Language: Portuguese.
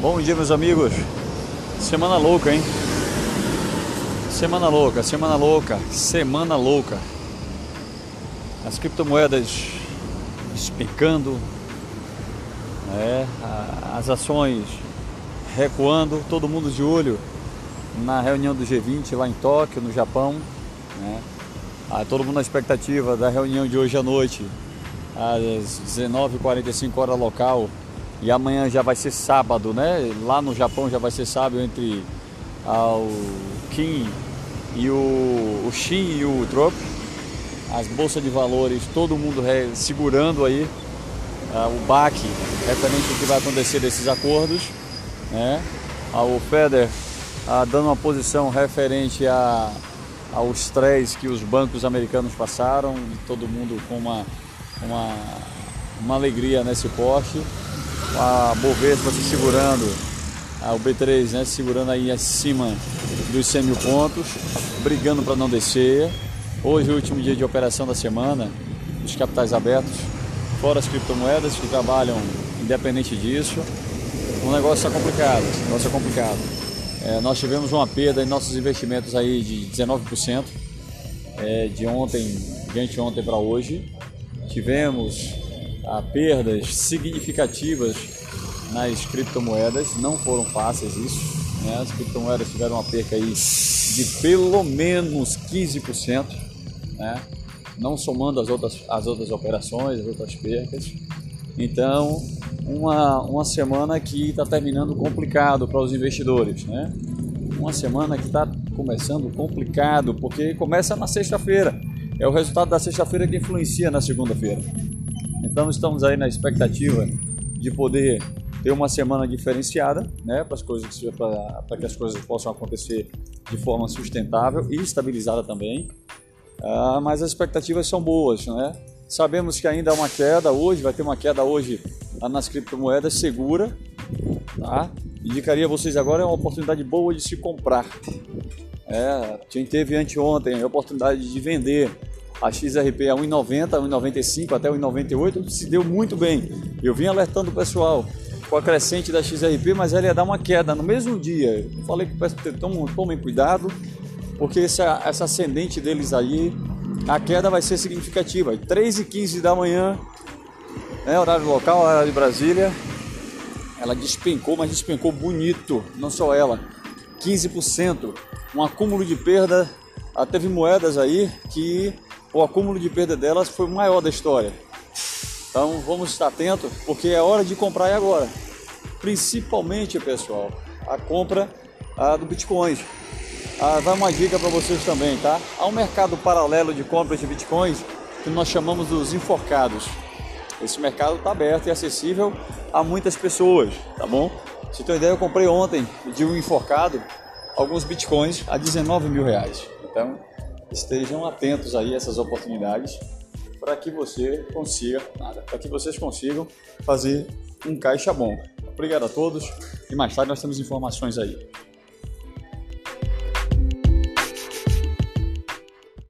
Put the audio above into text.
Bom dia, meus amigos. Semana louca, hein? Semana louca, semana louca, semana louca. As criptomoedas especando, né? as ações recuando, todo mundo de olho na reunião do G20 lá em Tóquio, no Japão. Né? Ah, todo mundo na expectativa da reunião de hoje à noite, às 19h45 hora local, e amanhã já vai ser sábado, né? Lá no Japão já vai ser sábado entre ah, o Kim e o, o Shin e o Drop. As bolsas de valores, todo mundo segurando aí ah, o baque referente ao que vai acontecer desses acordos. Né? Ah, o Feder dando uma posição referente a, ao estresse que os bancos americanos passaram, todo mundo com uma, uma, uma alegria nesse poste a Bovespa se segurando, o B3 né, se segurando aí acima dos 100 mil pontos, brigando para não descer. Hoje é o último dia de operação da semana, os capitais abertos, fora as criptomoedas que trabalham independente disso. O negócio está complicado, o negócio é complicado. É, nós tivemos uma perda em nossos investimentos aí de 19% é, de ontem, de anteontem para hoje. Tivemos a perdas significativas nas criptomoedas. Não foram fáceis isso. Né? As criptomoedas tiveram uma perca aí de pelo menos 15%, né? não somando as outras, as outras operações, as outras percas. Então, uma, uma semana que está terminando complicado para os investidores. Né? Uma semana que está começando complicado, porque começa na sexta-feira. É o resultado da sexta-feira que influencia na segunda-feira. Então estamos aí na expectativa de poder ter uma semana diferenciada, né, para as coisas para que as coisas possam acontecer de forma sustentável e estabilizada também. Ah, mas as expectativas são boas, né? Sabemos que ainda há uma queda hoje, vai ter uma queda hoje nas criptomoedas segura, tá? Indicaria a vocês agora é uma oportunidade boa de se comprar. É, quem teve anteontem a oportunidade de vender a XRP a 1,90, 1,95 até 1,98 se deu muito bem. Eu vim alertando o pessoal com a crescente da XRP, mas ela ia dar uma queda no mesmo dia. Eu falei que pessoal tomem cuidado, porque essa, essa ascendente deles aí, a queda vai ser significativa. 3 e 15 da manhã, né, horário local, horário de Brasília, ela despencou, mas despencou bonito, não só ela, 15%, um acúmulo de perda. Ah, teve moedas aí que o acúmulo de perda delas foi o maior da história. Então vamos estar atentos, porque é hora de comprar agora. Principalmente, pessoal, a compra a, do Bitcoin. Ah, vai uma dica para vocês também, tá? Há um mercado paralelo de compras de Bitcoins que nós chamamos dos enforcados. Esse mercado está aberto e acessível a muitas pessoas, tá bom? Se tem ideia, eu comprei ontem de um enforcado alguns bitcoins a 19 mil reais. Então, estejam atentos aí a essas oportunidades para que você consiga, nada, para que vocês consigam fazer um caixa bom. Obrigado a todos e mais tarde nós temos informações aí.